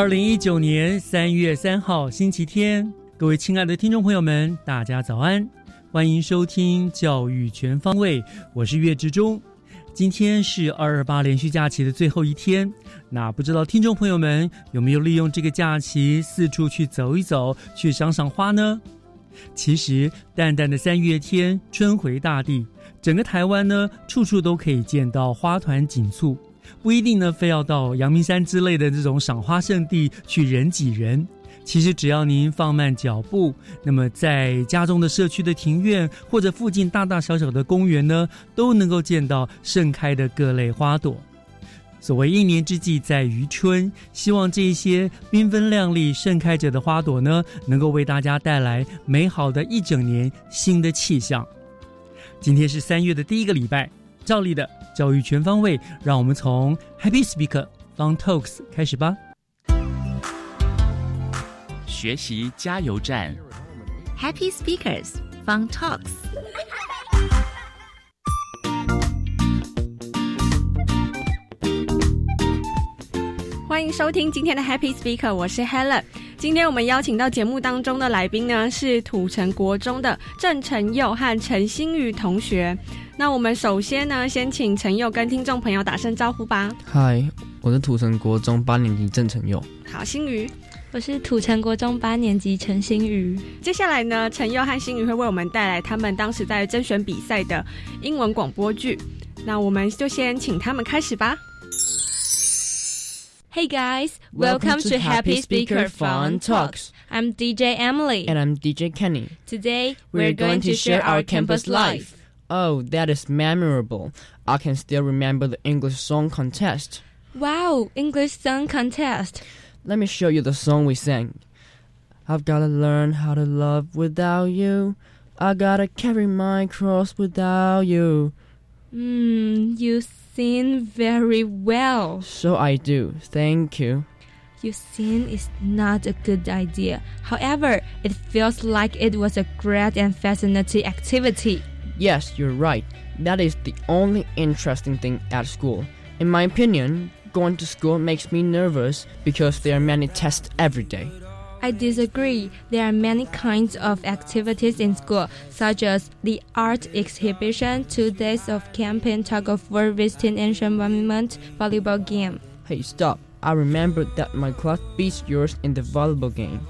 二零一九年三月三号星期天，各位亲爱的听众朋友们，大家早安，欢迎收听教育全方位，我是岳志忠。今天是二二八连续假期的最后一天，那不知道听众朋友们有没有利用这个假期四处去走一走，去赏赏花呢？其实，淡淡的三月天，春回大地，整个台湾呢，处处都可以见到花团锦簇。不一定呢，非要到阳明山之类的这种赏花圣地去人挤人。其实只要您放慢脚步，那么在家中的社区的庭院或者附近大大小小的公园呢，都能够见到盛开的各类花朵。所谓一年之计在于春，希望这些缤纷亮丽盛开着的花朵呢，能够为大家带来美好的一整年新的气象。今天是三月的第一个礼拜，照例的。教育全方位，让我们从 Happy Speaker Fun Talks 开始吧。学习加油站，Happy Speakers Fun Talks。欢迎收听今天的 Happy Speaker，我是 Helen。今天我们邀请到节目当中的来宾呢，是土城国中的郑成佑和陈新宇同学。那我们首先呢，先请陈佑跟听众朋友打声招呼吧。嗨，我是土城国中八年级郑成佑。好，新宇，我是土城国中八年级陈新宇。接下来呢，陈佑和新宇会为我们带来他们当时在甄选比赛的英文广播剧。那我们就先请他们开始吧。Hey guys, welcome to Happy Speaker Fun Talks. I'm DJ Emily. And I'm DJ Kenny. Today, we're going to share our campus life. Oh, that is memorable. I can still remember the English song contest. Wow, English song contest. Let me show you the song we sang. I've gotta learn how to love without you. I gotta carry my cross without you. Hmm, you sing very well. So I do. Thank you. You sing is not a good idea. However, it feels like it was a great and fascinating activity. Yes, you're right. That is the only interesting thing at school. In my opinion, going to school makes me nervous because there are many tests every day. I disagree. There are many kinds of activities in school, such as the art exhibition, two days of camping, tug of war, visiting ancient monument, volleyball game. Hey, stop. I remember that my class beats yours in the volleyball game.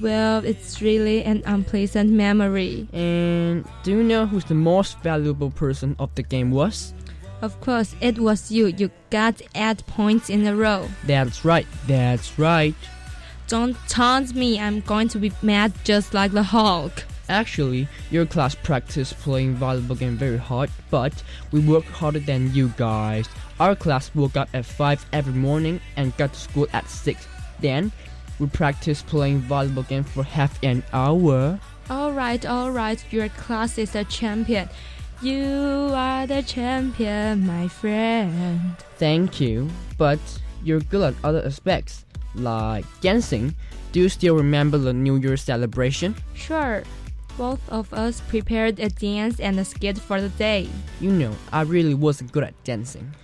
Well, it's really an unpleasant memory. And do you know who's the most valuable person of the game was? Of course, it was you. You got 8 points in a row. That's right, that's right. Don't taunt me, I'm going to be mad just like the Hulk. Actually, your class practiced playing volleyball game very hard, but we worked harder than you guys. Our class woke up at 5 every morning and got to school at 6. Then, we practice playing volleyball game for half an hour. Alright, alright, your class is a champion. You are the champion, my friend. Thank you, but you're good at other aspects, like dancing. Do you still remember the New Year celebration? Sure. Both of us prepared a dance and a skit for the day. You know, I really wasn't good at dancing.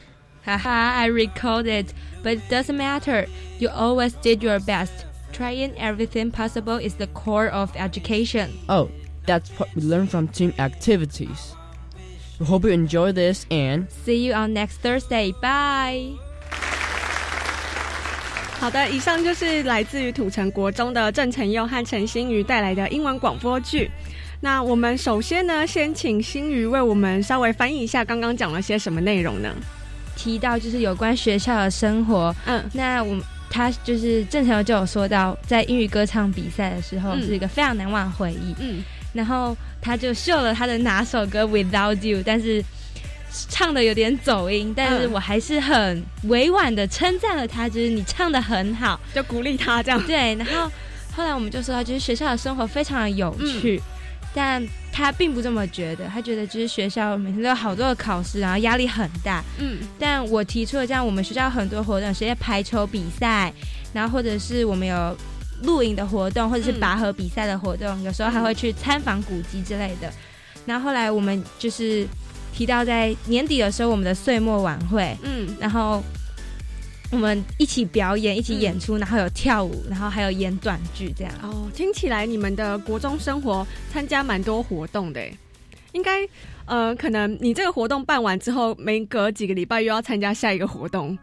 Haha, I recalled it, but it doesn't matter. You always did your best. Trying everything possible is the core of education. Oh, that's what we learn from team activities. We hope you enjoy this and See you on next Thursday. Bye. 好的，以上就是来自于土城国中的郑成佑和陈新宇带来的英文广播剧。那我们首先呢，先请新宇为我们稍微翻译一下刚刚讲了些什么内容呢？提到就是有关学校的生活，嗯那我们他就是郑成佑就有说到，在英语歌唱比赛的时候嗯是一个非常难忘的回忆。嗯然后他就秀了他的哪首歌《Without You》，但是唱的有点走音，但是嗯我还是很委婉的称赞了他，就是你唱的很好。就鼓励他这样。对，然后后来我们就说到，就是学校的生活非常的有趣，但他并不这么觉得，他觉得就是学校每天都有好多的考试，然后压力很大。嗯但我提出了这样，我们学校有很多活动，有些排球比赛，然后或者是我们有露营的活动，或者是嗯拔河比赛的活动，有时候还会去参访古迹之类的。然后后来我们就是提到在年底的时候，我们的岁末晚会，嗯然后我们一起表演，一起演出，然后有跳舞，然后还有演短剧这样。哦，听起来你们的国中生活参加蛮多活动的，应该呃，可能你这个活动办完之后，没隔几个礼拜又要参加下一个活动，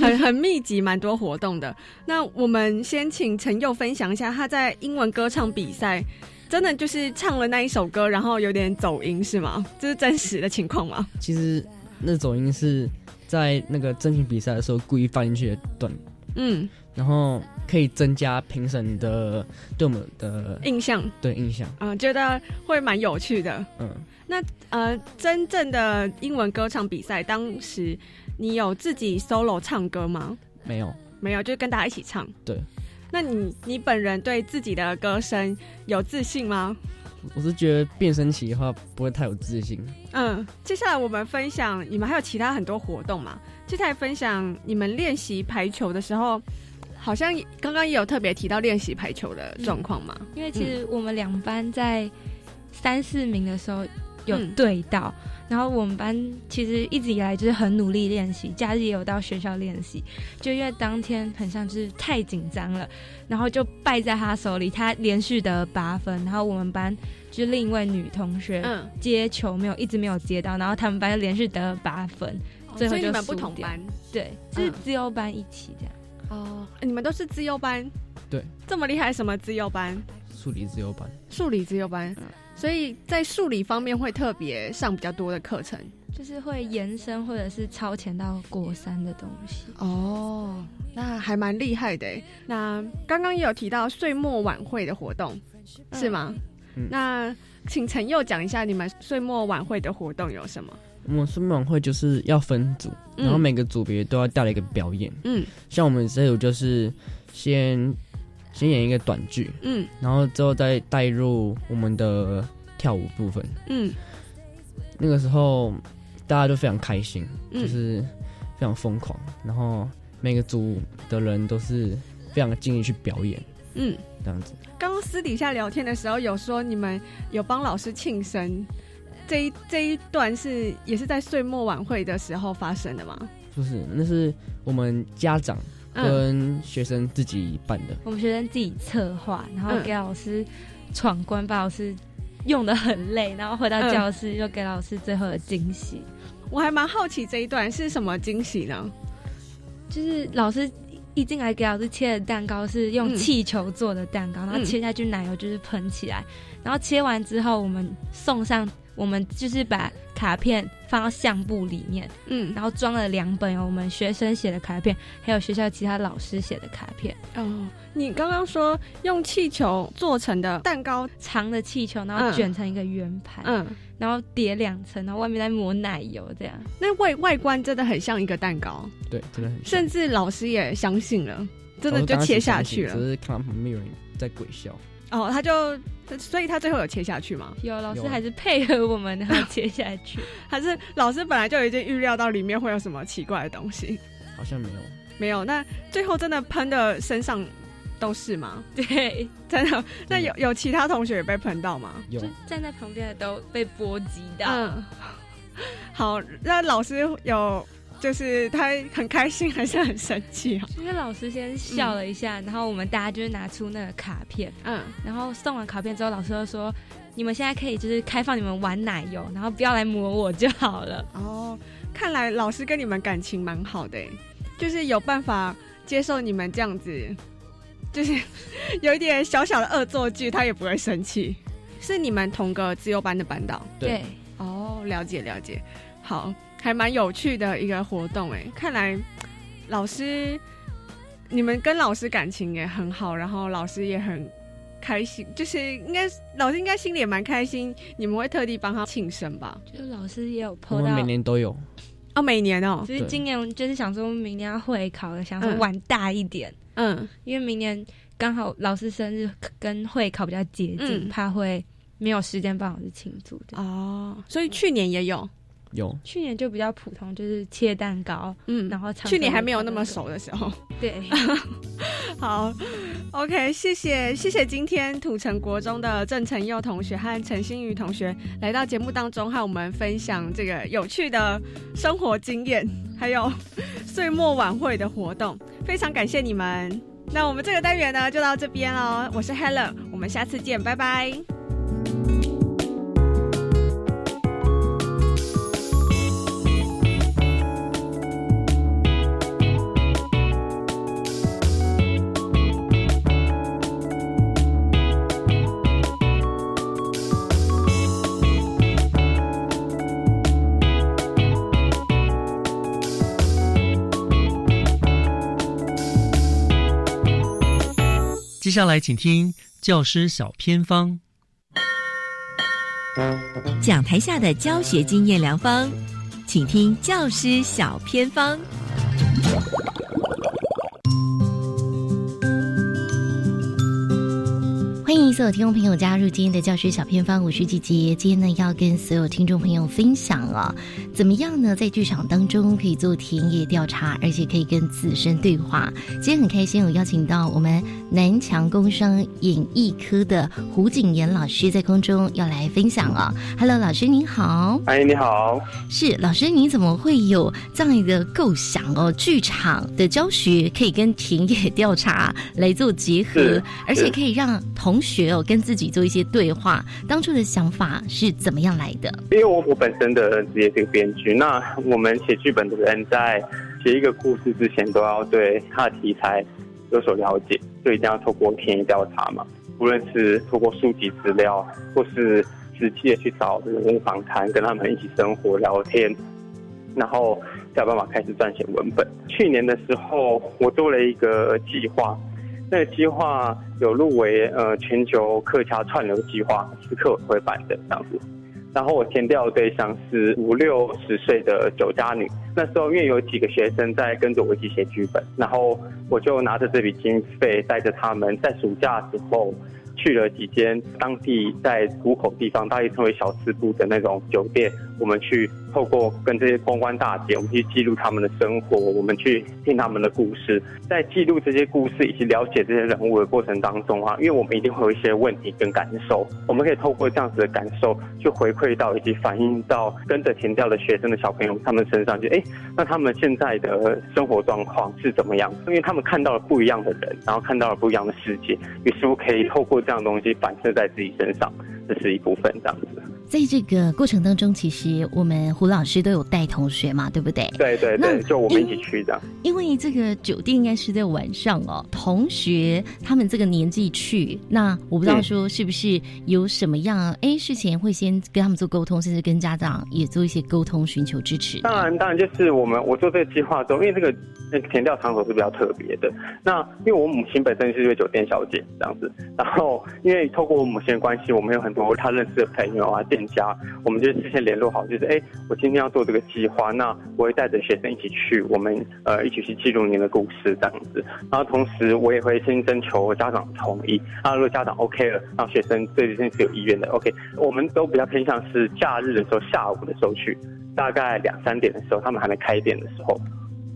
很很密集，蛮多活动的。那我们先请陈佑分享一下他在英文歌唱比赛。真的就是唱了那一首歌，然后有点走音是吗？这是真实的情况吗？其实那走音是在那个真品比赛的时候故意放进去的段，嗯，然后可以增加评审的对我们的印象，对印象。嗯、觉得会蛮有趣的。嗯，那呃，真正的英文歌唱比赛，当时你有自己 solo 唱歌吗？没有，没有，就是跟大家一起唱。对。那你你本人对自己的歌声有自信吗？我是觉得变声期的话不会太有自信。嗯，接下来我们分享，你们还有其他很多活动嘛？接下来分享你们练习排球的时候，好像刚刚也有特别提到练习排球的状况嘛？因为其实我们两班在三四名的时候有嗯对到，然后我们班其实一直以来就是很努力练习，假日也有到学校练习，就因为当天很像就是太紧张了，然后就败在他手里，他连续得八分，然后我们班就是另一位女同学嗯，接球没有一直没有接到，然后他们班就连续得了八分，最后就所以你们不同班。对，是嗯。自由班一起这样。哦，你们都是自优班，对，这么厉害，什么自优班？数理自由班，数理自优班，所以在数理方面会特别上比较多的课程。就是会延伸或者是超前到国三的东西。哦，那还蛮厉害的。那刚刚也有提到岁末晚会的活动，是吗？嗯那请陈佑讲一下你们岁末晚会的活动有什么？我们岁末晚会就是要分组，嗯然后每个组别都要带来一个表演。嗯像我们这组就是先先演一个短剧，嗯然后之后再带入我们的跳舞部分。嗯那个时候大家都非常开心，嗯就是非常疯狂，然后每个组的人都是非常尽力去表演，嗯。这样子。刚刚私底下聊天的时候有说你们有帮老师庆生，这一这一段是也是在岁末晚会的时候发生的吗？不是，那是我们家长嗯跟学生自己办的。我们学生自己策划，然后嗯给老师闯关，把老师用的很累，然后回到嗯教室又给老师最后的惊喜。我还蛮好奇这一段是什么惊喜呢？就是老师一进来给老师切的蛋糕是用嗯气球做的蛋糕，然后嗯切下去奶油就是喷起来，然后切完之后我们送上，我们就是把卡片放到相簿里面，嗯，然后装了两本有我们学生写的卡片，还有学校其他老师写的卡片，哦，你刚刚说用气球做成的蛋糕，长的气球，然后嗯卷成一个圆盘，嗯，然后叠两层，然后外面再抹奶油，这样。那外外观真的很像一个蛋糕，对，真的很像。甚至老师也相信了，真的就切下去了。只是看到旁边有人在鬼笑。哦，他就，所以他最后有切下去吗？有老师还是配合我们，然后切下去。还是老师本来就已经预料到里面会有什么奇怪的东西？好像没有，没有，那最后真的喷的身上都是吗？对，真的？那有有其他同学也被喷到吗？有就站在旁边的都被波及到。嗯，好，那老师有就是他很开心还是很生气啊？因为老师先笑了一下，然后我们大家就是拿出那个卡片，嗯，然后送完卡片之后，老师就说：“你们现在可以就是开放你们玩奶油，然后不要来磨我就好了。哦，看来老师跟你们感情蛮好的，就是有办法接受你们这样子，就是有一点小小的恶作剧，他也不会生气。是你们同个自由班的班导？对，哦，了解了解，好，还蛮有趣的一个活动哎，看来老师你们跟老师感情也很好，然后老师也很开心，就是应该老师应该心里也蛮开心，你们会特地帮他庆生吧？就老师也有我 PO 到们每，年都有。哦，每年哦，就是今年就是想说明年要会考了，想说嗯玩大一点，嗯，因为明年刚好老师生日跟会考比较接近，嗯怕会没有时间帮老师庆祝的。哦，所以去年也有，有，去年就比较普通，就是切蛋糕，嗯，然后唱去年歌还没有那么熟的时候。对，好，OK，谢谢谢谢今天土城国中的郑成佑同学和陈新宇同学来到节目当中，和我们分享这个有趣的生活经验，还有岁末晚会的活动，非常感谢你们。那我们这个单元呢就到这边喽，我是 Helen，我们下次见，拜拜。接下来请听教师小偏方。讲台下的教学经验良方，请听教师小偏方。欢迎所有听众朋友加入今天的教学小偏方，我是姐姐。今天呢，要跟所有听众朋友分享啊，怎么样呢，在剧场当中可以做田野调查，而且可以跟自身对话。今天很开心，我邀请到我们南强工商演艺科的胡景妍老师在空中要来分享啊。Hello，老师您好。哎，你好。是老师，你怎么会有这样一个构想哦？剧场的教学可以跟田野调查来做结合，而且可以让同学有跟自己做一些对话。当初的想法是怎么样来的？因为我我本身的职业是个编剧，那我们写剧本的人在写一个故事之前，都要对他的题材有所了解，所以一定要透过田野调查嘛。无论是透过书籍资料，或是实际的去找人物访谈，跟他们一起生活聊天，然后才有办法开始撰写文本。去年的时候，我做了一个计划，那个计划有入围呃全球客家串流计划，是客委会办的这样子。然后我填掉的对象是五六十岁的酒家女。那时候因为有几个学生在跟着我一起写剧本，然后我就拿着这笔经费，带着他们在暑假时候去了几间当地在谷口地方，大约称为小吃部的那种酒店，我们去透过跟这些公关大姐，我们去记录他们的生活，我们去听他们的故事，在记录这些故事以及了解这些人物的过程当中啊，因为我们一定会有一些问题跟感受，我们可以透过这样子的感受，去回馈到以及反映到跟着填调的学生的小朋友他们身上，就哎，那他们现在的生活状况是怎么样？因为他们看到了不一样的人，然后看到了不一样的世界，于是乎可以透过这样东西反射在自己身上，这是一部分这样子。在这个过程当中，其实我们胡老师都有带同学嘛，对不对？对对对，就我们一起去这样。因为这个酒店应该是在晚上哦，同学他们这个年纪去，那我不知道说是不是有什么样哎、事前会先跟他们做沟通，甚至跟家长也做一些沟通，寻求支持。当然，当然就是我们我做这个计划中，因为这个那个填调场所是比较特别的。那因为我母亲本身是一位酒店小姐这样子，然后因为透过我母亲的关系，我们有很多她认识的朋友啊、店家，我们就事先联络好，就是哎，我今天要做这个计划，那我会带着学生一起去，我们呃一起去记录您的故事这样子。然后同时我也会先征求家长同意，那如果家长 OK 了，然后学生对这件事有意愿的 OK，我们都比较偏向是假日的时候下午的时候去。大概两三点的时候，他们还没开店的时候，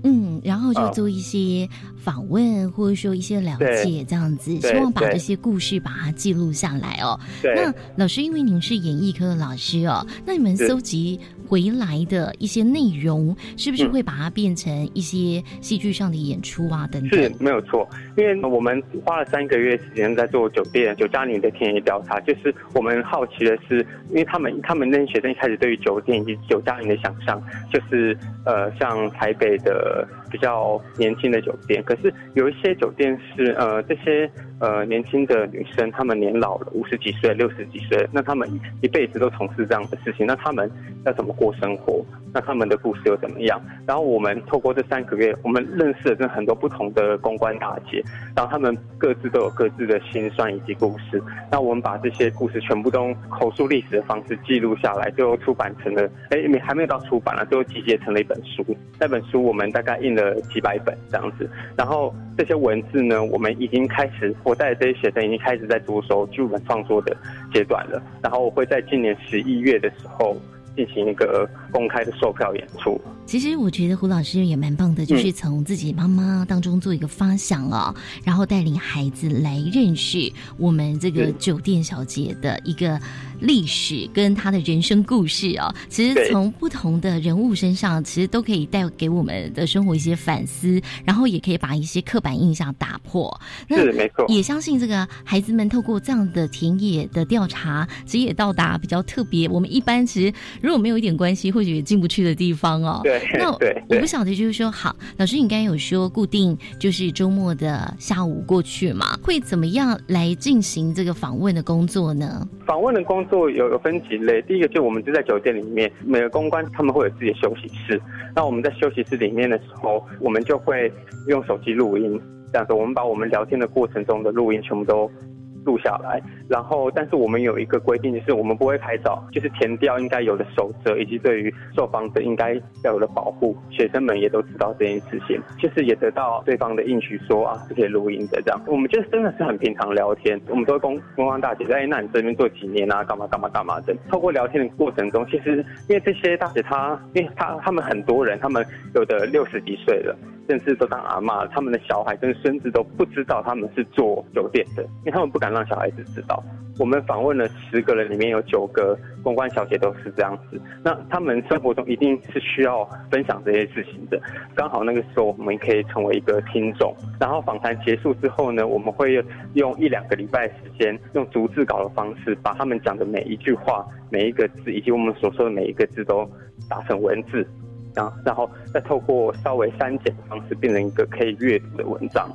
嗯，然后就嗯做一些访问，或者说一些了解，对。这样子，希望把对。这些故事把它记录下来哦。那老师，因为您是演艺科的老师哦，那你们搜集回来的一些内容，是不是会把它变成一些戏剧上的演出啊？等等，是没有错。因为我们花了三个月时间在做酒店酒家里的田野调查，就是我们好奇的是，因为他们他们那些学生一开始对于酒店以及酒家里的想象，就是呃，像台北的比较年轻的酒店，可是有一些酒店是呃这些。呃，年轻的女生，她们年老了，五十几岁、六十几岁，那她们一辈子都从事这样的事情，那她们要怎么过生活？那他们的故事又怎么样？然后我们透过这三个月，我们认识了这很多不同的公关大姐，然后他们各自都有各自的心酸以及故事。那我们把这些故事全部都口述历史的方式记录下来，最后出版成了，哎，没还没有到出版了，最后集结成了一本书。那本书我们大概印了几百本这样子，然后这些文字呢，我们已经开始。我带的这些学生已经开始在着手剧本创作的阶段了，然后我会在今年十一月的时候进行一个公开的售票演出。其实我觉得胡老师也蛮棒的，就是从自己妈妈当中做一个发想哦，然后带领孩子来认识我们这个酒店小姐的一个历史跟他的人生故事哦。其实从不同的人物身上，其实都可以带给我们的生活一些反思，然后也可以把一些刻板印象打破。是没错，也相信这个孩子们透过这样的田野的调查，其实也到达比较特别。我们一般其实如果没有一点关系，或许也进不去的地方哦。对那我不晓得，就是说，好，老师，你刚才有说固定就是周末的下午过去嘛，会怎么样来进行这个访问的工作呢？访问的工作有有分几类，第一个就我们就在酒店里面，每个公关他们会有自己的休息室，那我们在休息室里面的时候，我们就会用手机录音，这样子，我们把我们聊天的过程中的录音全部都。录下来，然后，但是我们有一个规定，就是我们不会拍照，就是填掉应该有的守则，以及对于受访者应该要有的保护，学生们也都知道这件事情，就是也得到对方的应许，说啊是可以录音的这样。我们就是真的是很平常聊天，我们都会公公关大姐在，那你这边做几年啊？干嘛干嘛干嘛的。透过聊天的过程中，其实因为这些大姐她，因为她他们很多人，他们有的六十几岁了。甚至都当阿妈，他们的小孩跟孙子都不知道他们是做酒店的，因为他们不敢让小孩子知道。我们访问了十个人，里面有九个公关小姐都是这样子。那他们生活中一定是需要分享这些事情的。刚好那个时候，我们可以成为一个听众。然后访谈结束之后呢，我们会用一两个礼拜时间，用逐字稿的方式，把他们讲的每一句话、每一个字，以及我们所说的每一个字都打成文字。然后，然后再透过稍微删减的方式，变成一个可以阅读的文章。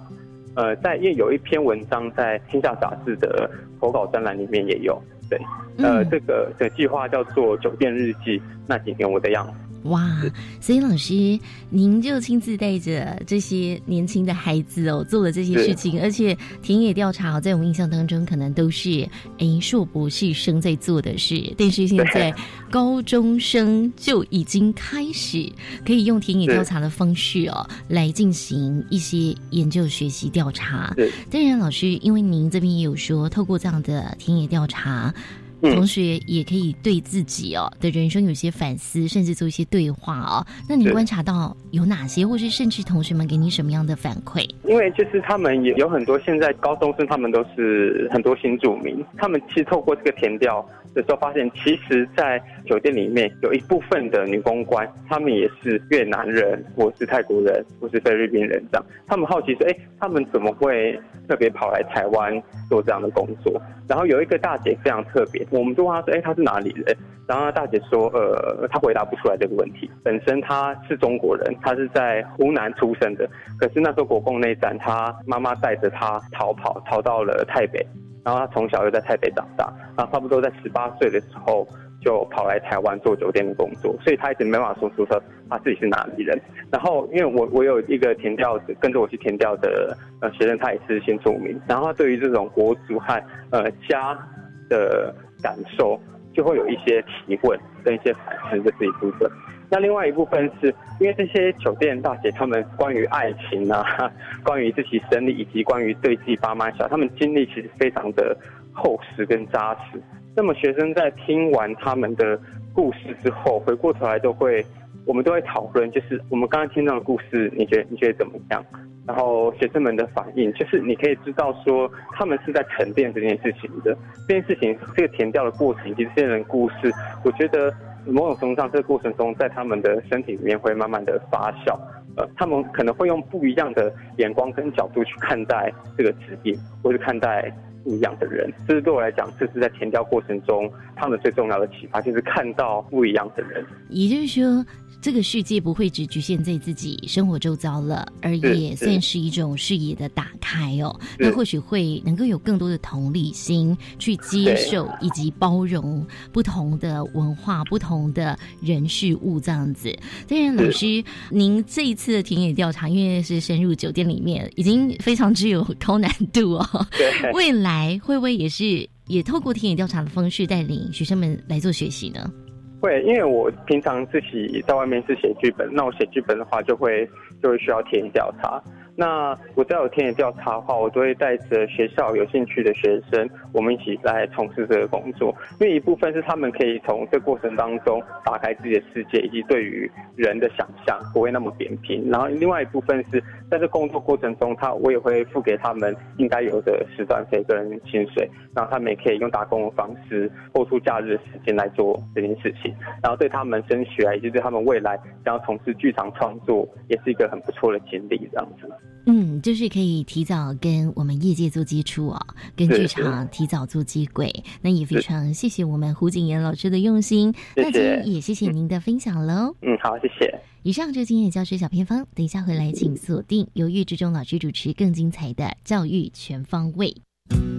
呃，在因为有一篇文章在《天下杂志》的投稿专栏里面也有。对，呃，这个的计划叫做《酒店日记》，那几天我的样子。哇，所以老师，您就亲自带着这些年轻的孩子哦，做了这些事情，而且田野调查在我们印象当中可能都是诶硕博士生在做的事，但是现在高中生就已经开始可以用田野调查的方式哦来进行一些研究、学习、调查。当然，老师，因为您这边也有说，透过这样的田野调查。同学也可以对自己哦的人生有些反思，甚至做一些对话哦。那你观察到有哪些，或是甚至同学们给你什么样的反馈？因为就是他们也有很多现在高中生，他们都是很多新住民，他们其实透过这个填调的时候，发现其实，在酒店里面有一部分的女公关，他们也是越南人，或是泰国人，或是菲律宾人这样。他们好奇说，哎，他们怎么会特别跑来台湾做这样的工作？然后有一个大姐非常特别。我们就问她说：“哎，她是哪里人？”然后大姐说：“呃，她回答不出来这个问题。本身她是中国人，她是在湖南出生的。可是那时候国共内战，她妈妈带着她逃跑，逃到了台北。然后他从小又在台北长大。然后差不多在十八岁的时候，就跑来台湾做酒店的工作。所以他一直没办法说出说他自己是哪里人。然后因为我我有一个填调跟着我去填调的呃学生，他也是新住民。然后他对于这种国族和呃家的。感受就会有一些提问跟一些反思，这是一部分。那另外一部分是因为这些酒店大姐他们关于爱情啊，关于自己生理以及关于对自己爸妈小，他们经历其实非常的厚实跟扎实。那么学生在听完他们的故事之后，回过头来都会，我们都会讨论，就是我们刚刚听到的故事，你觉得你觉得怎么样？然后学生们的反应，就是你可以知道说，他们是在沉淀这件事情的。这件事情，这个填掉的过程以及这些人故事，我觉得某种程度上，这个过程中，在他们的身体里面会慢慢的发酵。呃，他们可能会用不一样的眼光跟角度去看待这个职业，或是看待一样的人。这是对我来讲，这是在填调过程中他们最重要的启发，就是看到不一样的人。也就是说。这个世界不会只局限在自己生活周遭了，而也算是一种视野的打开哦。那或许会能够有更多的同理心去接受以及包容不同的文化、不同的人事物这样子。当然，老师，您这一次的田野调查，因为是深入酒店里面，已经非常具有高难度哦。未来会不会也是也透过田野调查的方式带领学生们来做学习呢？会，因为我平常自己在外面是写剧本，那我写剧本的话，就会就会需要田野调查。那我只要有田野调查的话，我都会带着学校有兴趣的学生，我们一起来从事这个工作。因为一部分是他们可以从这过程当中打开自己的世界，以及对于人的想象不会那么扁平。然后另外一部分是在这工作过程中，他我也会付给他们应该有的时段费跟薪水，然后他们也可以用打工的方式抽出假日的时间来做这件事情。然后对他们升学，以及对他们未来想要从事剧场创作，也是一个很不错的经历，这样子。嗯，就是可以提早跟我们业界做接触哦，跟剧场提早做接轨。那也非常谢谢我们胡景言老师的用心，那今天也谢谢您的分享喽。嗯，好，谢谢。以上就是今天教学小偏方，等一下回来请锁定由岳志忠老师主持更精彩的教育全方位。看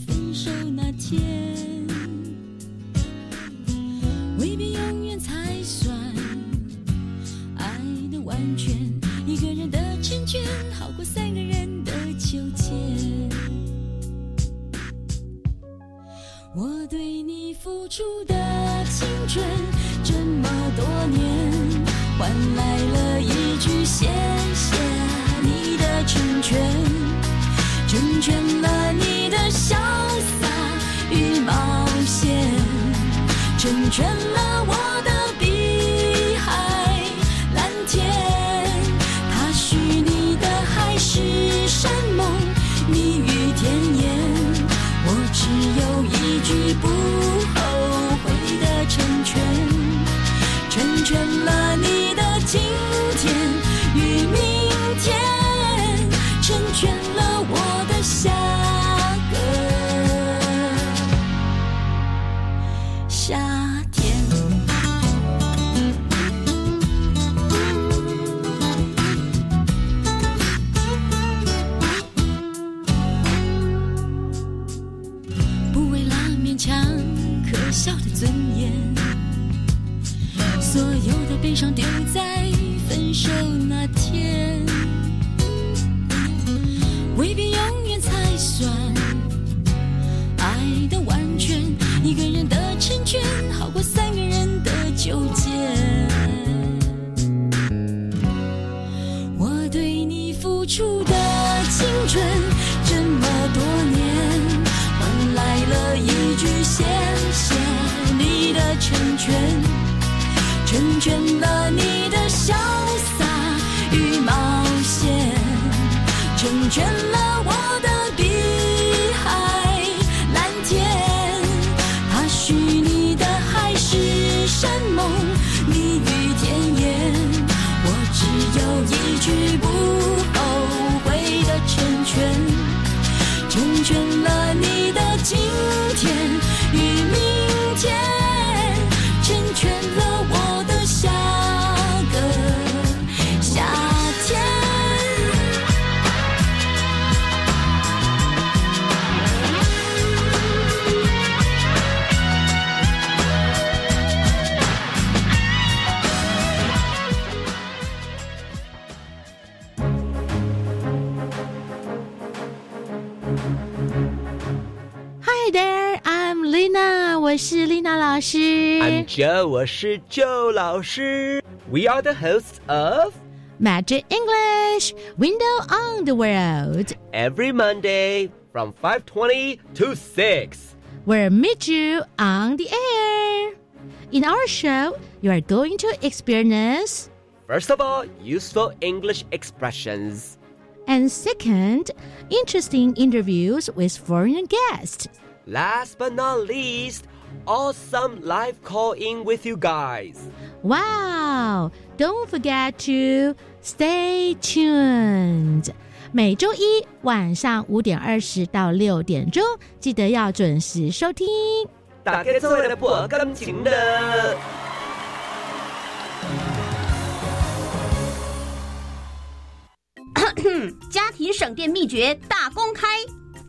手成全老师。 I'm Joe，我是 Joe 老师。We are the hosts of Magic English Window on the World. every Monday from 5:20 to 6. We'll meet you on the air. In our show, you are going to experience, First of all, useful English expressions. and second, interesting interviews with foreign guests. Last but not least, awesome live call in with you guys. Wow! Don't forget to stay tuned. 每周一晚上五点二十到六点钟，记得要准时收听。大家做的不感情的。家庭省电秘诀大公开：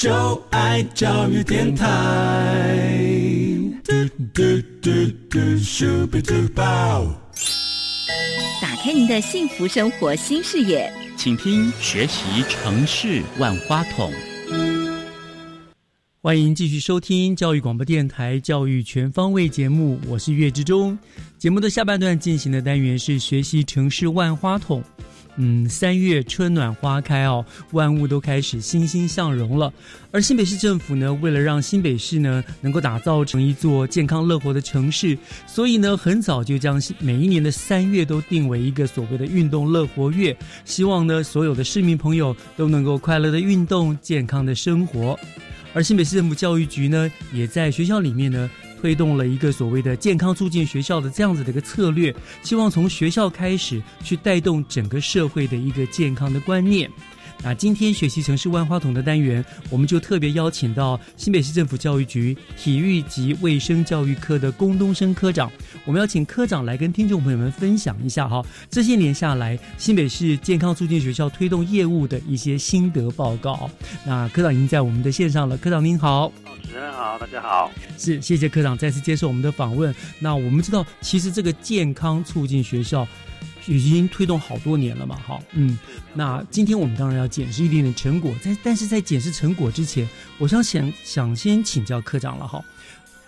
就爱教育电台。嘟嘟嘟嘟，Super Duper。打开您的幸福生活新视野，请听学习城市万花筒。欢迎继续收听教育广播电台《教育全方位》节目，我是岳志忠。节目的下半段进行的单元是学习城市万花筒。嗯，三月春暖花开哦，万物都开始欣欣向荣了。而新北市政府呢，为了让新北市呢能够打造成一座健康乐活的城市，所以呢，很早就将每一年的三月都定为一个所谓的运动乐活月，希望呢所有的市民朋友都能够快乐的运动，健康的生活。而新北市政府教育局呢，也在学校里面呢推动了一个所谓的健康促进学校的这样子的一个策略，希望从学校开始去带动整个社会的一个健康的观念。那今天学习城市万花筒的单元，我们就特别邀请到新北市政府教育局体育及卫生教育科的龚东升科长，我们要请科长来跟听众朋友们分享一下哈，这些年下来新北市健康促进学校推动业务的一些心得报告。那科长已经在我们的线上了，科长您好。主持人好，大家好。是，谢谢科长再次接受我们的访问。那我们知道，其实这个健康促进学校已经推动好多年了嘛，哈，嗯。那今天我们当然要检视一点点成果，在但是在检视成果之前，我想想想先请教科长了哈，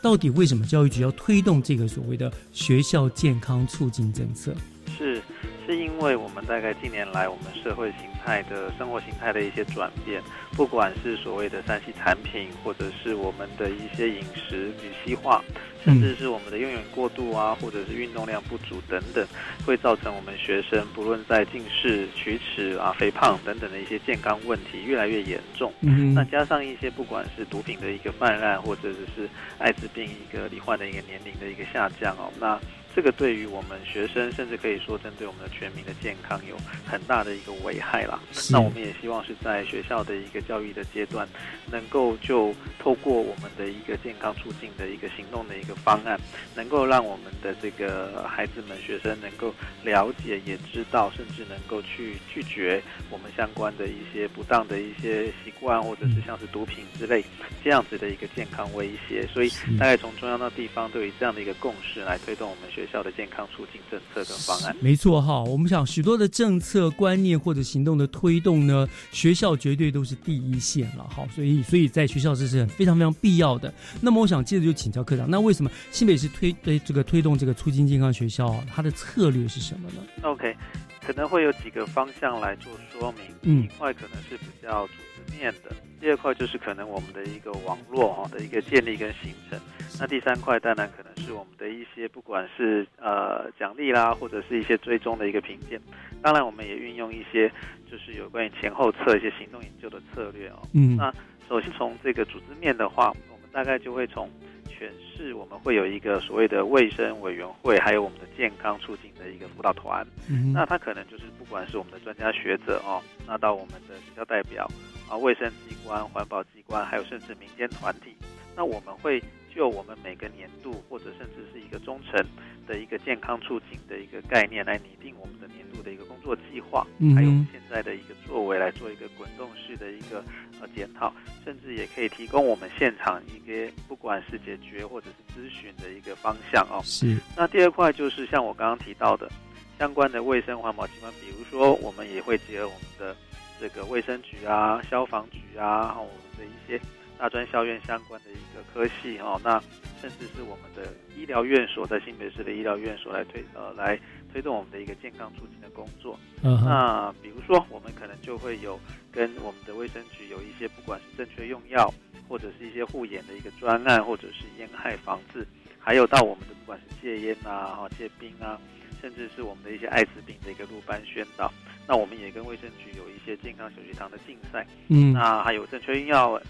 到底为什么教育局要推动这个所谓的学校健康促进政策？是，是因为我们大概近年来我们社会形态的生活形态的一些转变，不管是所谓的三 C 产品，或者是我们的一些饮食与西化，甚至是我们的用眼过度啊，或者是运动量不足等等，会造成我们学生不论在近视、龋齿啊、肥胖等等的一些健康问题越来越严重。嗯那加上一些不管是毒品的一个泛滥，或者是艾滋病一个罹患的一个年龄的一个下降哦，那。这个对于我们学生，甚至可以说针对我们的全民的健康有很大的一个危害啦。那我们也希望是在学校的一个教育的阶段，能够就透过我们的一个健康促进的一个行动的一个方案，能够让我们的这个孩子们、学生能够了解、也知道，甚至能够去拒绝我们相关的一些不当的一些习惯，或者是像是毒品之类这样子的一个健康威胁。所以，大概从中央到地方都有这样的一个共识来推动我们学。学校的健康促进政策跟方案，没错哈。我们想许多的政策观念或者行动的推动呢，学校绝对都是第一线了哈。所以，所以在学校这是很非常非常必要的。那么，我想接着就请教科长，那为什么新北市推对这个推动这个促进健康学校，它的策略是什么呢？OK。可能会有几个方向来做说明。嗯一块可能是比较面的，第二块就是可能我们的一个网络哈的一个建立跟形成。那第三块当然可能是我们的一些不管是呃奖励啦，或者是一些追踪的一个评鉴。当然，我们也运用一些就是有关于前后测一些行动研究的策略哦。嗯那首先从这个组织面的话，我们大概就会从全市我们会有一个所谓的卫生委员会，还有我们的健康促进的一个辅导团。嗯那他可能就是不管是我们的专家学者哦，那到我们的学校代表啊、卫生机关、环保机关，还有甚至民间团体，那我们会就我们每个年度或者甚至是一个中程的一个健康促进的一个概念来拟定我们的年度的一个工作计划，还有我们现在的一个作为来做一个滚动式的一个呃检讨，甚至也可以提供我们现场一个不管是解决或者是咨询的一个方向哦。是那第二块就是像我刚刚提到的相关的卫生环保机关，比如说我们也会结合我们的这个卫生局啊、消防局啊，我们的一些大专校院相关的一个科系哦，那甚至是我们的医疗院所在新北市的医疗院所来推呃来推动我们的一个健康促进的工作。嗯哼那比如说我们可能就会有跟我们的卫生局有一些不管是正确用药，或者是一些护眼的一个专案，或者是烟害防治，还有到我们的不管是戒烟啊、哈戒冰啊，甚至是我们的一些艾滋病的一个入班宣导。那我们也跟卫生局有一些健康小学堂的竞赛，嗯那还有正确用药呃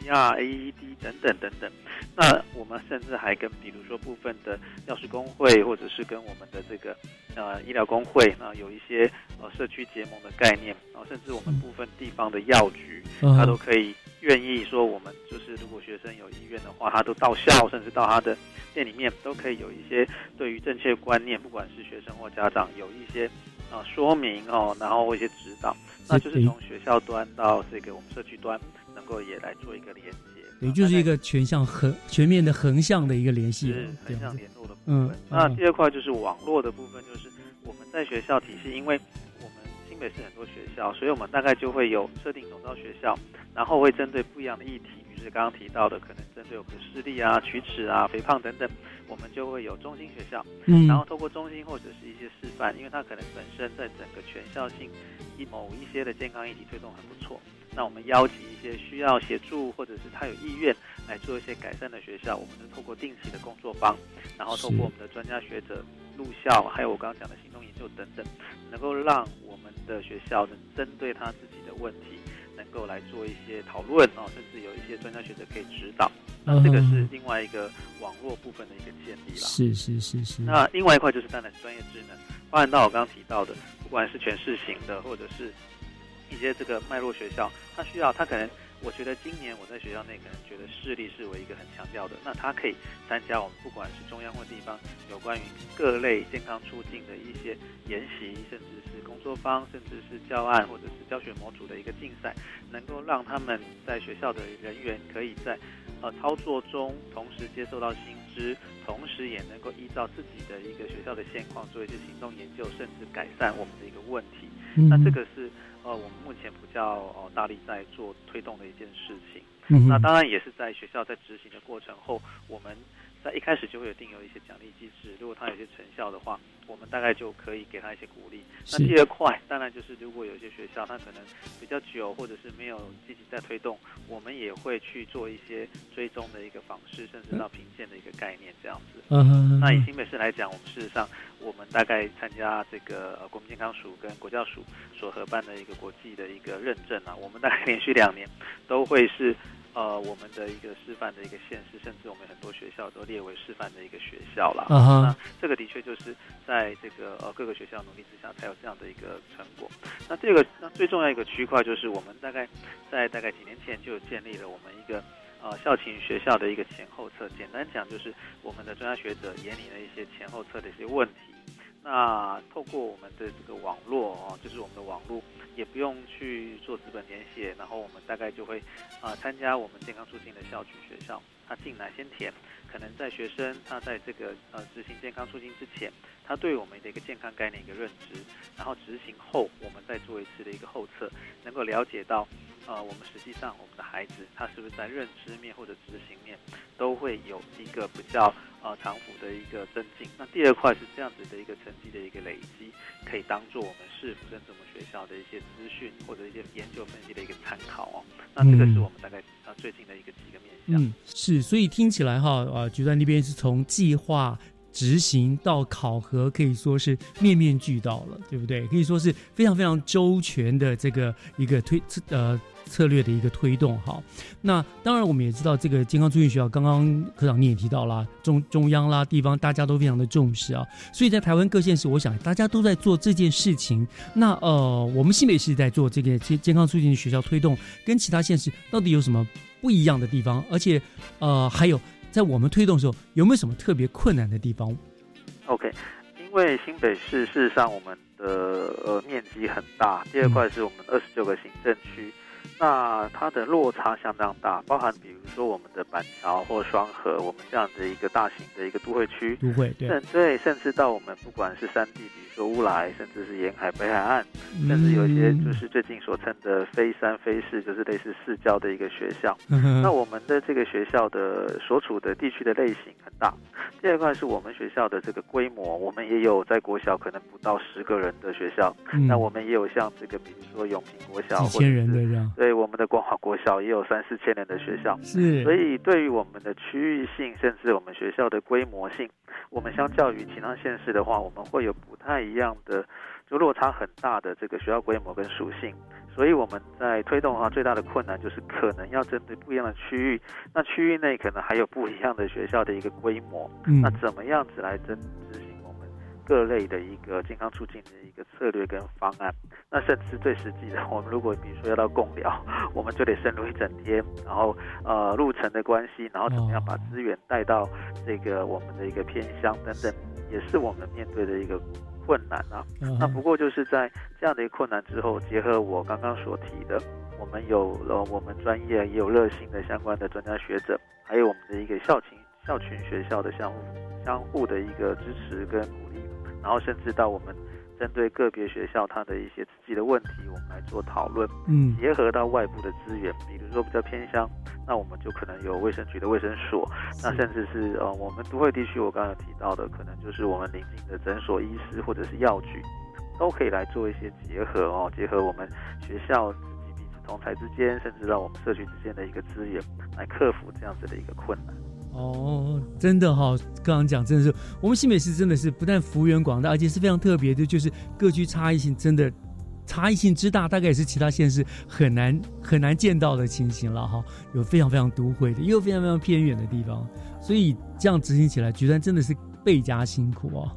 CPR、AED 等等等等。那我们甚至还跟比如说部分的药师工会，或者是跟我们的这个呃医疗工会，那有一些呃社区结盟的概念，然后甚至我们部分地方的药局，嗯它都可以愿意说我们就是如果学生有意愿的话，他都到校，甚至到他的店里面都可以有一些对于正确观念，不管是学生或家长有一些啊、呃说明哦，然后一些指导，那就是从学校端到这个我们社区端，能够也来做一个连接。也就是一个全向横全面的横向的一个联系是，横向联络的部嗯分。那嗯第二块就是网络的部分，就是我们在学校体系，因为我们新北市很多学校，所以我们大概就会有设定总到学校，然后会针对不一样的议题，比如是刚刚提到的，可能针对我们的视力啊、龋齿啊、肥胖等等，我们就会有中心学校，嗯。然后透过中心或者是一些示范，因为它可能本身在整个全校性一某一些的健康议题推动很不错。那我们邀集一些需要协助或者是他有意愿来做一些改善的学校，我们是透过定期的工作坊，然后透过我们的专家学者入校，还有我刚刚讲的行动研究等等，能够让我们的学校能针对他自己的问题，能够来做一些讨论哦，甚至有一些专家学者可以指导。那这个是另外一个网络部分的一个建立啦。是是是是，那另外一块就是当然是专业智能，包含到我刚刚提到的，不管是全市型的，或者是一些这个脉络学校，它需要它可能，我觉得今年我在学校内可能觉得视力是我一个很强调的，那他可以参加我们不管是中央或地方有关于各类健康促进的一些研习，甚至是工作坊，甚至是教案或者是教学模组的一个竞赛，能够让他们在学校的人员可以在呃操作中同时接受到新知，同时也能够依照自己的一个学校的现况做一些行动研究，甚至改善我们的一个问题。那这个是呃我们目前比较呃大力在做推动的一件事情。嗯那当然也是在学校在执行的过程后，我们在一开始就会有定有一些奖励机制，如果他有些成效的话，我们大概就可以给他一些鼓励。那是第二块当然就是如果有些学校他可能比较久或者是没有积极在推动，我们也会去做一些追踪的一个方式，甚至到评鉴的一个概念这样子。嗯哼那以新北市来讲，我们事实上我们大概参加这个呃国民健康署跟国教署所合办的一个国际的一个认证啊，我们大概连续两年都会是。呃，我们的一个示范的一个县市，甚至我们很多学校都列为示范的一个学校了。那这个的确就是在这个呃各个学校努力之下，才有这样的一个成果。那这个那最重要一个区块就是我们大概在大概几年前就建立了我们一个呃校情学校的一个前后测。简单讲就是我们的专家学者眼里的一些前后测的一些问题。那透过我们的这个网络哦，就是我们的网络，也不用去做资本填写，然后我们大概就会啊、参加我们健康促进的校区学校，他进来先填，可能在学生他在这个呃执行健康促进之前，他对我们的一个健康概念一个认知，然后执行后我们再做一次的一个后测，能够了解到呃，我们实际上我们的孩子他是不是在认知面或者执行面都会有一个比较呃长幅的一个增进。那第二块是这样子的一个成绩的一个累积，可以当做我们市府甚至我们学校的一些资讯或者一些研究分析的一个参考哦。那这个是我们大概呃最近的一个几个面向。嗯，是，所以听起来哈，呃，局长那边是从计划。执行到考核可以说是面面俱到了，对不对？可以说是非常非常周全的这个一个推呃策略的一个推动。好，那当然我们也知道这个健康促进学校，刚刚科长你也提到了，中中央啦地方大家都非常的重视啊。所以在台湾各县市，我想大家都在做这件事情。那呃，我们新北市在做这个健健康促进学校推动，跟其他县市到底有什么不一样的地方？而且呃，还有。在我们推动的时候，有没有什么特别困难的地方？OK，因为新北市事实上我们的呃面积很大，第二块是我们二十九个行政区。那它的落差相当大，包含比如说我们的板桥或双河，我们这样的一个大型的一个都会区，都会对，对，甚至到我们不管是山地，比如说乌来，甚至是沿海北海岸，甚至有一些就是最近所称的非山非市，就是类似市郊的一个学校。那我们的这个学校的所处的地区的类型很大。第二块是我们学校的这个规模，我们也有在国小可能不到十个人的学校，那我们也有像这个比如说永平国小，几千人的这样，对。我们的光华国小也有三四千人的学校，是，所以对于我们的区域性，甚至我们学校的规模性，我们相较于其他县市的话，我们会有不太一样的，就落差很大的这个学校规模跟属性。所以我们在推动的话，最大的困难就是可能要针对不一样的区域，那区域内可能还有不一样的学校的一个规模，那怎么样子来针？各类的一个健康促进的一个策略跟方案，那甚至最实际的，我们如果比如说要到共疗，我们就得深入一整天，然后呃路程的关系，然后怎么样把资源带到这个我们的一个偏乡等等，也是我们面对的一个困难啊。那不过就是在这样的一个困难之后，结合我刚刚所提的，我们有了我们专业也有热心的相关的专家学者，还有我们的一个校群校群学校的相互相互的一个支持跟鼓励。然后甚至到我们针对个别学校它的一些自己的问题，我们来做讨论，嗯，结合到外部的资源，比如说比较偏乡，那我们就可能有卫生局的卫生所，那甚至是呃我们都会地区我刚刚有提到的，可能就是我们邻近的诊所、医师或者是药局，都可以来做一些结合哦，结合我们学校自己彼此同才之间，甚至让我们社区之间的一个资源，来克服这样子的一个困难。哦，真的哈，刚刚讲真的是，我们新北市真的是不但幅员广大，而且是非常特别的，就是各区差异性真的差异性之大，大概也是其他县市很难很难见到的情形了哈。有非常非常都会的，也有非常非常偏远的地方，所以这样执行起来，居然真的是倍加辛苦哦。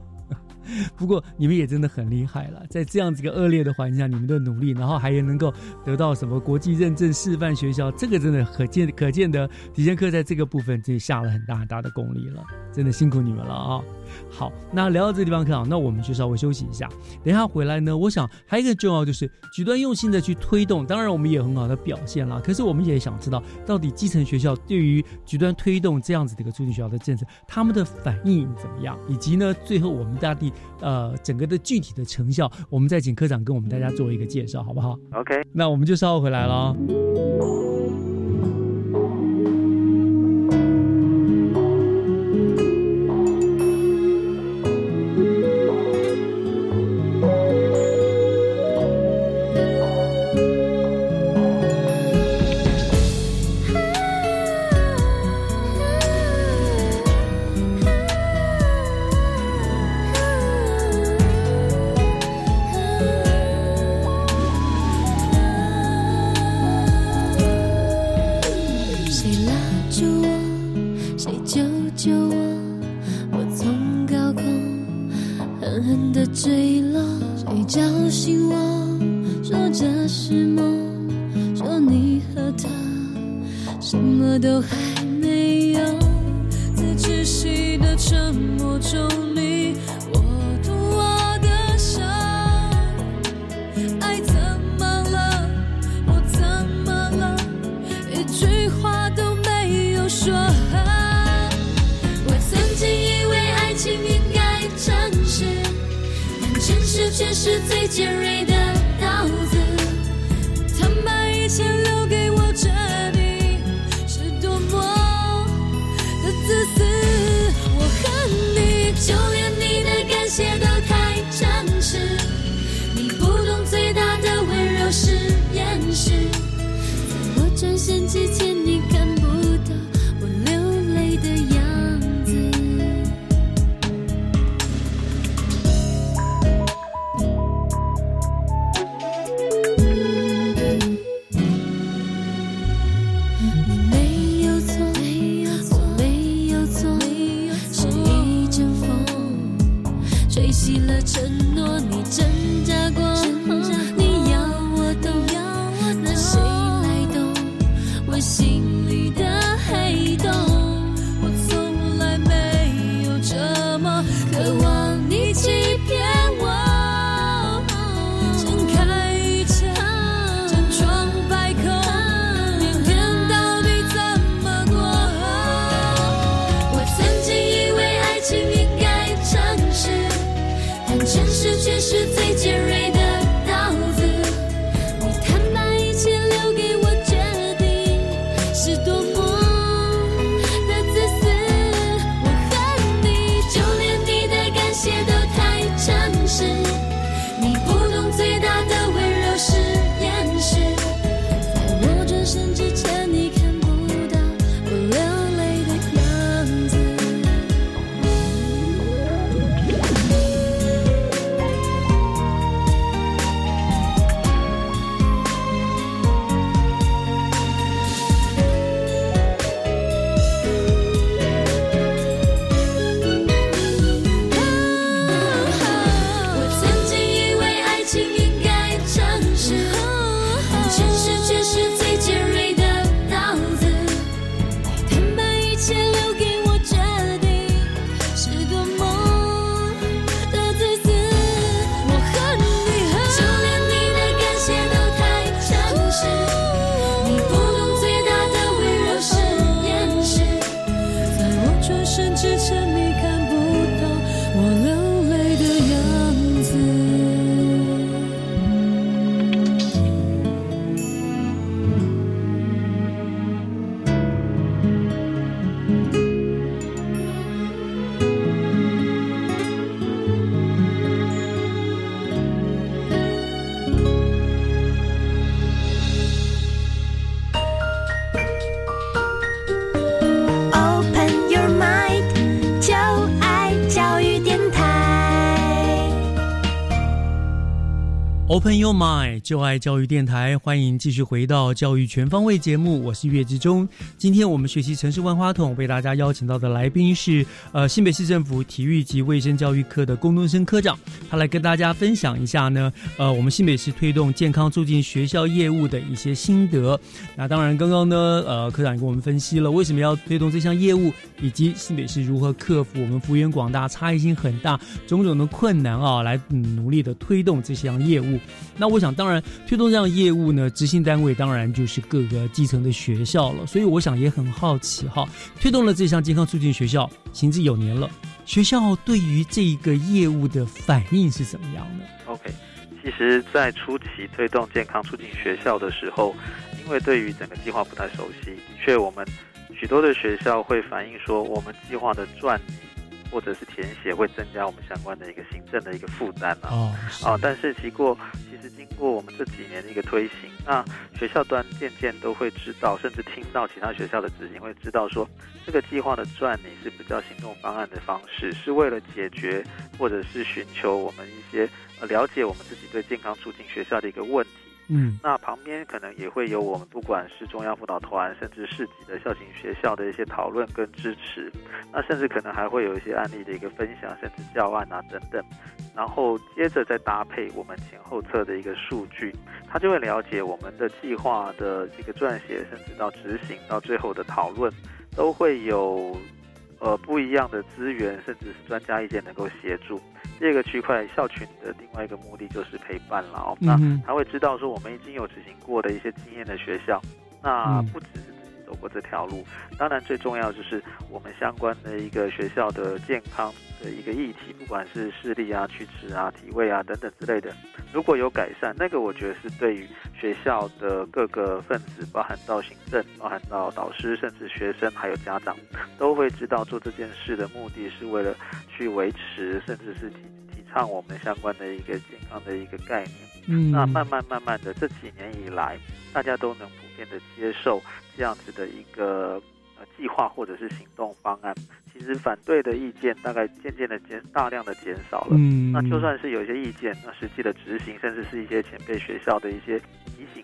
不过你们也真的很厉害了，在这样子一个恶劣的环境下，你们的努力，然后还能够得到什么国际认证示范学校，这个真的可见可见得，体现课在这个部分就下了很大很大的功力了，真的辛苦你们了啊！好，那聊到这个地方，看好，那我们就稍微休息一下。等一下回来呢，我想还有一个重要就是，举端用心的去推动，当然我们也很好的表现了。可是我们也想知道，到底基层学校对于举端推动这样子的一个促进学校的政策，他们的反应怎么样？以及呢，最后我们大地呃整个的具体的成效，我们再请科长跟我们大家做一个介绍，好不好？OK，那我们就稍后回来了。什么都还没有在窒息的沉默中你握住我的手爱怎么了我怎么了一句话都没有说我曾经以为爱情应该诚实但真实却是最尖锐的。Open Your Mind，就爱教育电台，欢迎继续回到教育全方位节目，我是岳志忠。今天我们学习城市万花筒，为大家邀请到的来宾是呃新北市政府体育及卫生教育科的龚东升科长，他来跟大家分享一下呢，呃我们新北市推动健康促进学校业务的一些心得。那当然，刚刚呢，呃科长也跟我们分析了为什么要推动这项业务，以及新北市如何克服我们幅员广大、差异性很大种种的困难啊，来、努力的推动这项业务。那我想，当然推动这样业务呢，执行单位当然就是各个基层的学校了。所以我想也很好奇哈，推动了这项健康促进学校行之有年了，学校对于这一个业务的反应是怎么样的？OK，其实，在初期推动健康促进学校的时候，因为对于整个计划不太熟悉，的确我们许多的学校会反映说，我们计划的转或者是填写会增加我们相关的一个行政的一个负担啊。哦，啊，但是经过其实经过我们这几年的一个推行，那学校端渐渐都会知道，甚至听到其他学校的执行会知道说，这个计划的转你是比较行动方案的方式，是为了解决或者是寻求我们一些呃了解我们自己对健康促进学校的一个问题。嗯，那旁边可能也会有我们不管是中央辅导团，甚至市级的校型学校的一些讨论跟支持，那甚至可能还会有一些案例的一个分享，甚至教案啊等等，然后接着再搭配我们前后侧的一个数据，他就会了解我们的计划的一个撰写，甚至到执行到最后的讨论，都会有呃不一样的资源，甚至是专家意见能够协助。第二个区块校群的另外一个目的就是陪伴了哦，那他会知道说我们已经有执行过的一些经验的学校，那嗯。不只是自己走过这条路，当然最重要就是我们相关的一个学校的健康的一个议题，不管是视力啊、龋齿啊、体位啊等等之类的，如果有改善，那个我觉得是对于学校的各个分子，包含到行政，包含到导师，甚至学生还有家长，都会知道做这件事的目的是为了去维持，甚至是提提倡我们相关的一个健康的一个概念。嗯那慢慢慢慢的这几年以来，大家都能普遍的接受这样子的一个呃计划或者是行动方案。其实反对的意见大概渐渐的减大量的减少了。嗯那就算是有一些意见，那实际的执行，甚至是一些前辈学校的一些提醒，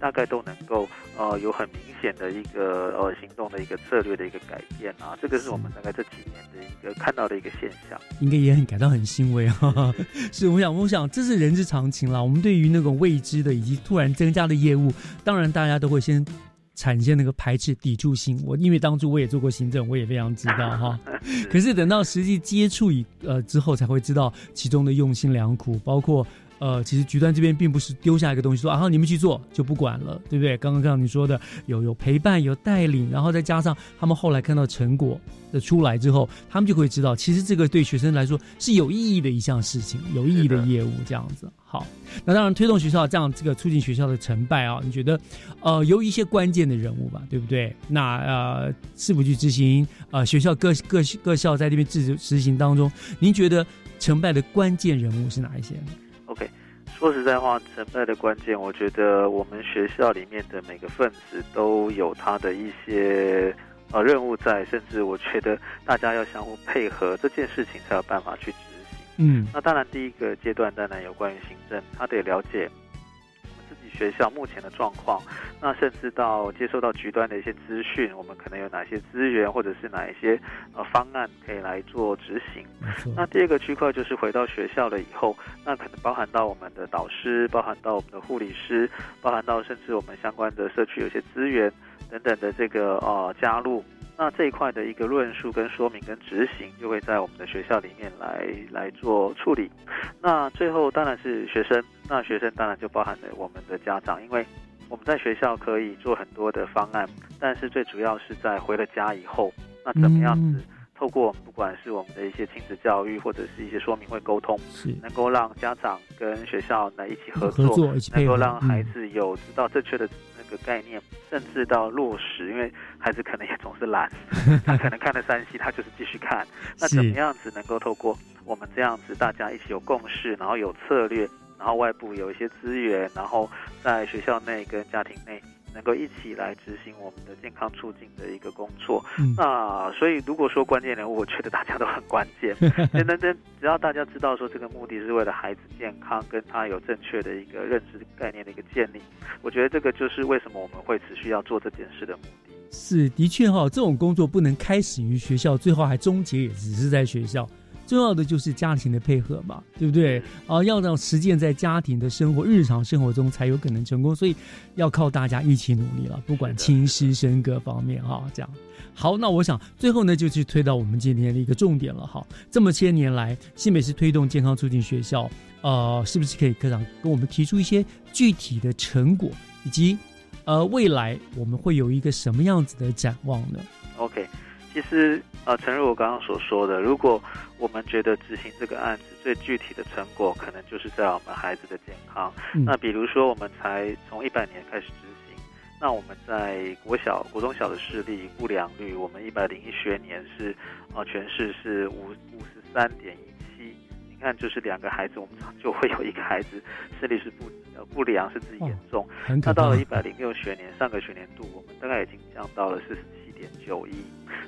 大概都能够呃有很明显的一个呃行动的一个策略的一个改变啊。这个是我们大概这几年的一个看到的一个现象。应该也很感到很欣慰哈、哈。是，我想，我想这是人之常情啦。我们对于那种未知的以及突然增加的业务，当然大家都会先产生那个排斥、抵触心。我因为当初我也做过行政，我也非常知道哈。可是等到实际接触以呃之后，才会知道其中的用心良苦，包括。呃，其实局端这边并不是丢下一个东西说啊，你们去做就不管了，对不对？刚刚像你说的，有有陪伴，有带领，然后再加上他们后来看到成果的出来之后，他们就会知道，其实这个对学生来说是有意义的一项事情，有意义的业务这样子。好，那当然推动学校这样这个促进学校的成败啊，你觉得呃有一些关键的人物吧，对不对？那呃是否去执行？呃，学校各各各校在这边执执行当中，您觉得成败的关键人物是哪一些？说实在话，成败的关键，我觉得我们学校里面的每个分子都有他的一些呃任务在，甚至我觉得大家要相互配合，这件事情才有办法去执行。嗯那当然，第一个阶段当然有关于行政，他得了解学校目前的状况，那甚至到接收到局端的一些资讯，我们可能有哪些资源，或者是哪一些呃方案可以来做执行。那第二个区块就是回到学校了以后，那可能包含到我们的导师，包含到我们的护理师，包含到甚至我们相关的社区有些资源等等的这个呃加入。那这一块的一个论述、跟说明、跟执行，就会在我们的学校里面来来做处理。那最后当然是学生，那学生当然就包含了我们的家长，因为我们在学校可以做很多的方案，但是最主要是在回了家以后，那怎么样子透过我们不管是我们的一些亲子教育，或者是一些说明会沟通，能够让家长跟学校来一起合作，合作一起配合能够让孩嗯子有知道正确的那个概念，甚至到落实，因为孩子可能也总是懒，他可能看了三 C，他就是继续看。那怎么样子能够透过我们这样子，大家一起有共识，然后有策略，然后外部有一些资源，然后在学校内跟家庭内能够一起来执行我们的健康促进的一个工作。嗯那所以如果说关键人物，我觉得大家都很关键。那那那，只要大家知道说这个目的是为了孩子健康，跟他有正确的一个认知概念的一个建立，我觉得这个就是为什么我们会持续要做这件事的目的。是，的确哈、这种工作不能开始于学校，最后还终结也只是在学校。重要的就是家庭的配合嘛，对不对？啊，要让实践在家庭的生活、日常生活中才有可能成功，所以要靠大家一起努力了，不管亲师生各方面哈、这样。好，那我想最后呢，就去推到我们今天的一个重点了哈。这么些年来，新北市推动健康促进学校，呃，是不是可以科长跟我们提出一些具体的成果，以及呃未来我们会有一个什么样子的展望呢？OK，其实呃，诚如我刚刚所说的，如果我们觉得执行这个案子最具体的成果，可能就是在我们孩子的健康。嗯那比如说，我们才从一百年开始执行，那我们在国小、国中小的视力不良率，我们一百零一学年是呃全市是五五十三点一七。你看，就是两个孩子，我们就会有一个孩子视力是不呃不良，甚至严重。那到了一百零六学年，上个学年度，我们大概已经降到了四十七点九一。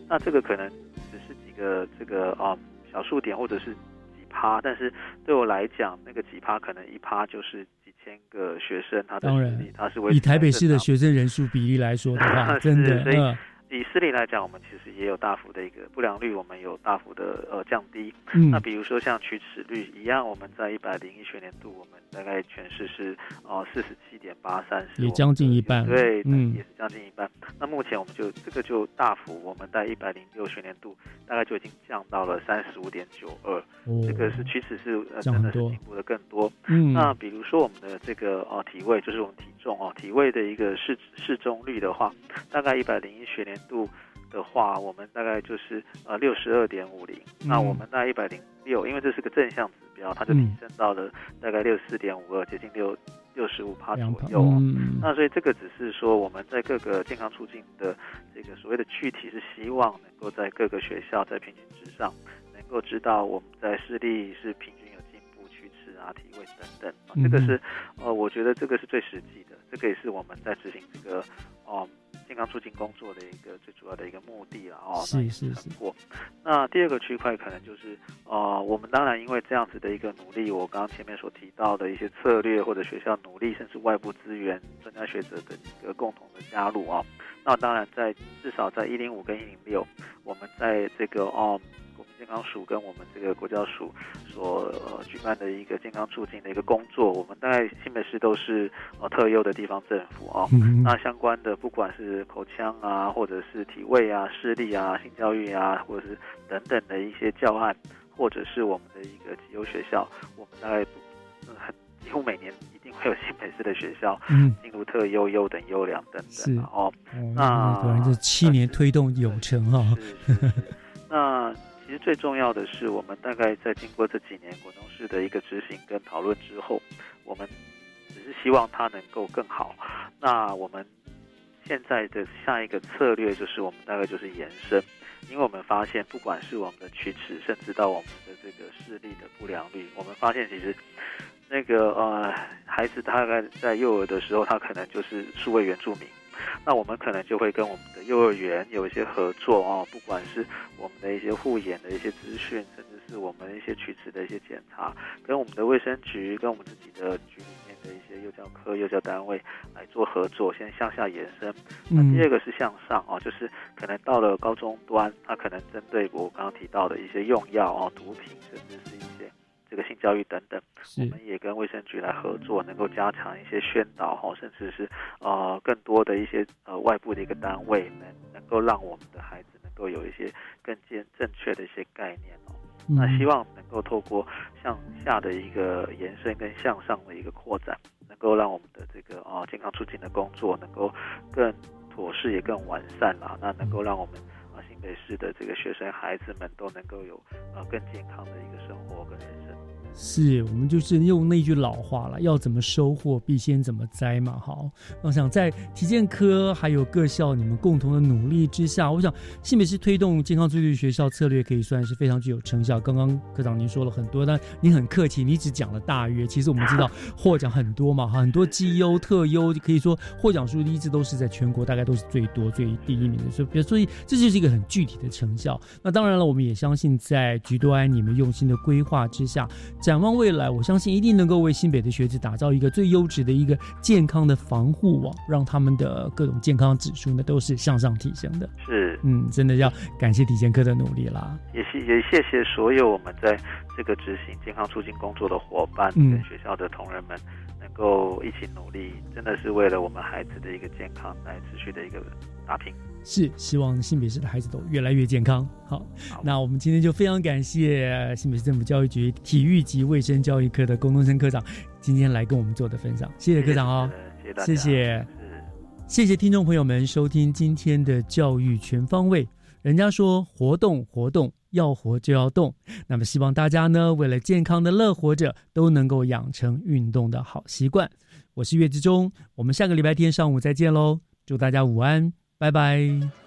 那这个可能只是几个这个啊、小数点或者是几趴，但是对我来讲，那个几趴可能一趴就是几千个学生，他的当然实力他是维持以台北市的学生人数比例来说的话，真的，所以嗯以视力来讲，我们其实也有大幅的一个不良率，我们有大幅的呃降低。嗯那比如说像龋齿率一样，我们在一百零一学年度，我们大概全市是呃四十七点八三，是也将近一半，对，嗯也是将近一半。那目前我们就这个就大幅，我们在一百零六学年度大概就已经降到了三十五点九二，哦这个是龋齿是呃真的是进步的更多。嗯那比如说我们的这个呃体位，就是我们体重哦，体位的一个适适中率的话，大概一百零一学年度。的话，我们大概就是呃六十二点五零，那嗯我们在一百零六，因为这是个正向指标，它就提升到了大概六四点五二，接近六六十五帕左右哦。嗯那所以这个只是说我们在各个健康促进的这个所谓的具体是希望能够在各个学校在平均值上能够知道我们在视力是平均有进步、龋齿啊、体位等等啊，这个是呃，我觉得这个是最实际的，这个也是我们在执行这个哦、健康促进工作的一个最主要的一个目的了哦。那也是是是，过。那第二个区块可能就是呃，我们当然因为这样子的一个努力，我刚刚前面所提到的一些策略或者学校努力，甚至外部资源、专家学者的一个共同的加入啊。那当然在至少在一零五跟一零六，我们在这个哦。健康署跟我们这个国教署所、呃、举办的一个健康促进的一个工作，我们大概新北市都是呃特优的地方政府啊、嗯那相关的不管是口腔啊，或者是体位啊、视力啊、性教育啊，或者是等等的一些教案，或者是我们的一个集优学校，我们大概几乎每年一定会有新北市的学校 嗯。进入特优、优等、优良等等啊。哦。哦，那果然这七年推动有成哈、那其其实最重要的是，我们大概在经过这几年国中市的一个执行跟讨论之后，我们只是希望它能够更好。那我们现在的下一个策略就是，我们大概就是延伸，因为我们发现，不管是我们的龋齿，甚至到我们的这个视力的不良率，我们发现其实那个呃孩子大概在幼儿的时候，他可能就是数位原住民。那我们可能就会跟我们的幼儿园有一些合作哦，不管是我们的一些护眼的一些资讯，甚至是我们一些龋齿的一些检查，跟我们的卫生局、跟我们自己的局里面的一些幼教科、幼教单位来做合作，先向下延伸。那嗯第二个是向上哦，就是可能到了高中端，它可能针对我刚刚提到的一些用药哦、毒品，甚至是这个性教育等等，我们也跟卫生局来合作，能够加强一些宣导哈，甚至是呃更多的一些呃外部的一个单位，能能够让我们的孩子能够有一些更健正确的一些概念哦。嗯那希望能够透过向下的一个延伸跟向上的一个扩展，能够让我们的这个啊、呃健康促进的工作能够更妥适也更完善啦。那能够让我们北市的这个学生孩子们都能够有呃更健康的一个生活跟人生。是我们就是用那句老话了，要怎么收获，必先怎么栽嘛。好，我想在体健科还有各校你们共同的努力之下，我想新北市推动健康促进学校策略可以算是非常具有成效。刚刚科长您说了很多，但您很客气，你只讲了大约。其实我们知道获奖很多嘛，很多绩优、特优，可以说获奖数一直都是在全国大概都是最多、最第一名的。所以，所以这就是一个很具体的成效。那当然了，我们也相信在菊多安你们用心的规划之下。展望未来，我相信一定能够为新北的学子打造一个最优质的一个健康的防护网，让他们的各种健康指数呢都是向上提升的。是，嗯，真的要感谢体健科的努力啦。也谢也谢谢所有我们在这个执行健康促进工作的伙伴嗯跟学校的同仁们，能够一起努力，真的是为了我们孩子的一个健康来持续的一个打拼。是，希望新北市的孩子都越来越健康。好，那我们今天就非常感谢新北市政府教育局体育及卫生教育科的龚东升科长今天来跟我们做的分享，谢谢科长哦，谢谢大家，谢谢，谢谢听众朋友们收听今天的教育全方位。人家说活动活动，要活就要动，那么希望大家呢，为了健康的乐活着，都能够养成运动的好习惯。我是岳志忠，我们下个礼拜天上午再见喽，祝大家午安。拜拜。